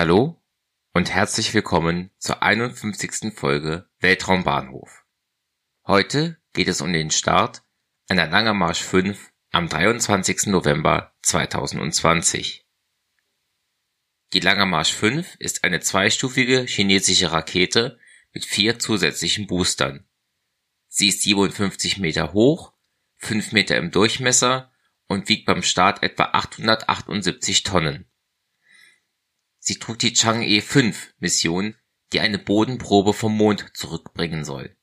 Hallo und herzlich willkommen zur 51. Folge Weltraumbahnhof. Heute geht es um den Start einer Langer Marsch 5 am 23. November 2020. Die Langer Marsch 5 ist eine zweistufige chinesische Rakete mit vier zusätzlichen Boostern. Sie ist 57 Meter hoch, 5 Meter im Durchmesser und wiegt beim Start etwa 878 Tonnen. Sie trug die Chang'e-5-Mission, die eine Bodenprobe vom Mond zurückbringen soll.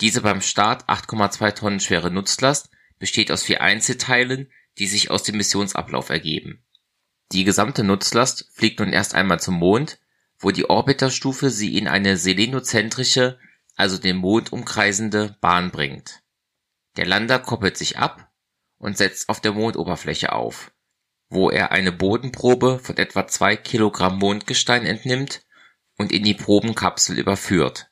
Diese beim Start 8,2 Tonnen schwere Nutzlast besteht aus vier Einzelteilen, die sich aus dem Missionsablauf ergeben. Die gesamte Nutzlast fliegt nun erst einmal zum Mond, wo die Orbiterstufe sie in eine selenozentrische, also den Mond umkreisende Bahn bringt. Der Lander koppelt sich ab und setzt auf der Mondoberfläche auf wo er eine Bodenprobe von etwa zwei Kilogramm Mondgestein entnimmt und in die Probenkapsel überführt.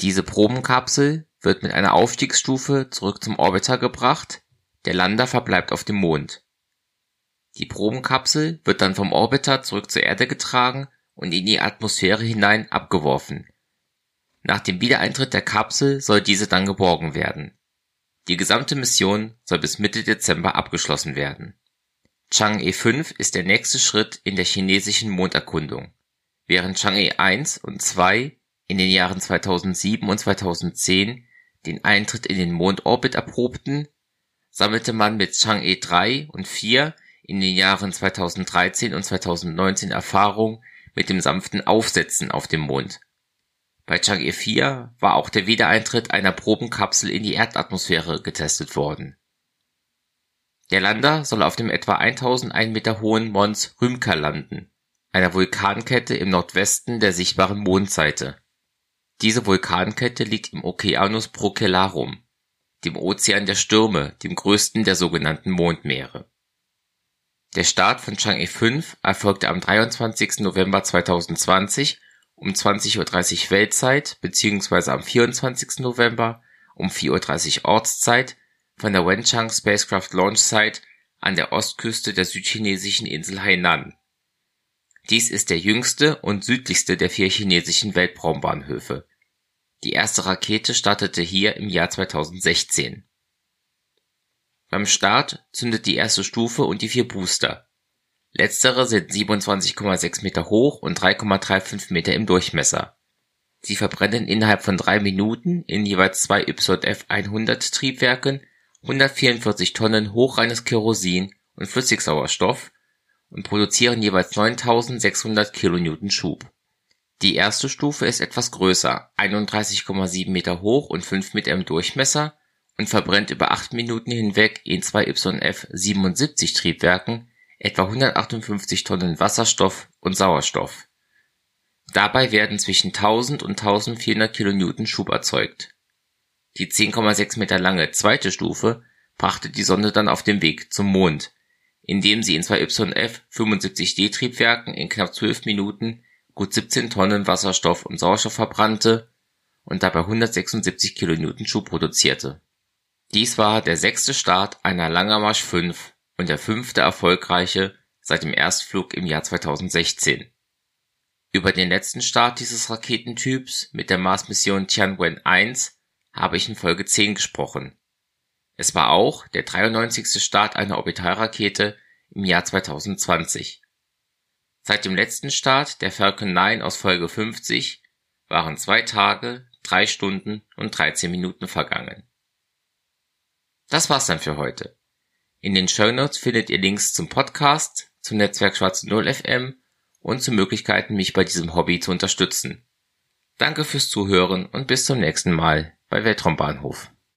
Diese Probenkapsel wird mit einer Aufstiegsstufe zurück zum Orbiter gebracht, der Lander verbleibt auf dem Mond. Die Probenkapsel wird dann vom Orbiter zurück zur Erde getragen und in die Atmosphäre hinein abgeworfen. Nach dem Wiedereintritt der Kapsel soll diese dann geborgen werden. Die gesamte Mission soll bis Mitte Dezember abgeschlossen werden Chang'e 5 ist der nächste Schritt in der chinesischen Monderkundung. Während Chang'e 1 und 2 in den Jahren 2007 und 2010 den Eintritt in den Mondorbit erprobten, sammelte man mit Chang'e 3 und 4 in den Jahren 2013 und 2019 Erfahrung mit dem sanften Aufsetzen auf dem Mond. Bei Chang'e 4 war auch der Wiedereintritt einer Probenkapsel in die Erdatmosphäre getestet worden der Lander soll auf dem etwa 1001 Meter hohen Mons Rümker landen, einer Vulkankette im Nordwesten der sichtbaren Mondseite. Diese Vulkankette liegt im Okeanus Procellarum, dem Ozean der Stürme, dem größten der sogenannten Mondmeere. Der Start von Chang'e 5 erfolgte am 23. November 2020 um 20:30 Uhr Weltzeit bzw. am 24. November um 4:30 Uhr Ortszeit von der Wenchang Spacecraft Launch Site an der Ostküste der südchinesischen Insel Hainan. Dies ist der jüngste und südlichste der vier chinesischen Weltraumbahnhöfe. Die erste Rakete startete hier im Jahr 2016. Beim Start zündet die erste Stufe und die vier Booster. Letztere sind 27,6 Meter hoch und 3,35 Meter im Durchmesser. Sie verbrennen innerhalb von drei Minuten in jeweils zwei YF-100 Triebwerken 144 Tonnen hochreines Kerosin und Flüssigsauerstoff und produzieren jeweils 9600 kN Schub. Die erste Stufe ist etwas größer (31,7 Meter hoch und 5 Meter im Durchmesser) und verbrennt über acht Minuten hinweg in zwei YF-77 Triebwerken etwa 158 Tonnen Wasserstoff und Sauerstoff. Dabei werden zwischen 1000 und 1400 kN Schub erzeugt die 10,6 Meter lange zweite Stufe brachte die Sonde dann auf den Weg zum Mond, indem sie in zwei YF-75D-Triebwerken in knapp 12 Minuten gut 17 Tonnen Wasserstoff und Sauerstoff verbrannte und dabei 176 kN Schub produzierte. Dies war der sechste Start einer Langermarsch 5 und der fünfte erfolgreiche seit dem Erstflug im Jahr 2016. Über den letzten Start dieses Raketentyps mit der Mars-Mission Tianwen-1 habe ich in Folge 10 gesprochen. Es war auch der 93. Start einer Orbitalrakete im Jahr 2020. Seit dem letzten Start der Falcon 9 aus Folge 50 waren zwei Tage, drei Stunden und 13 Minuten vergangen. Das war's dann für heute. In den Show Notes findet ihr Links zum Podcast, zum Netzwerk Schwarze Null FM und zu Möglichkeiten, mich bei diesem Hobby zu unterstützen. Danke fürs Zuhören und bis zum nächsten Mal bei Weltraumbahnhof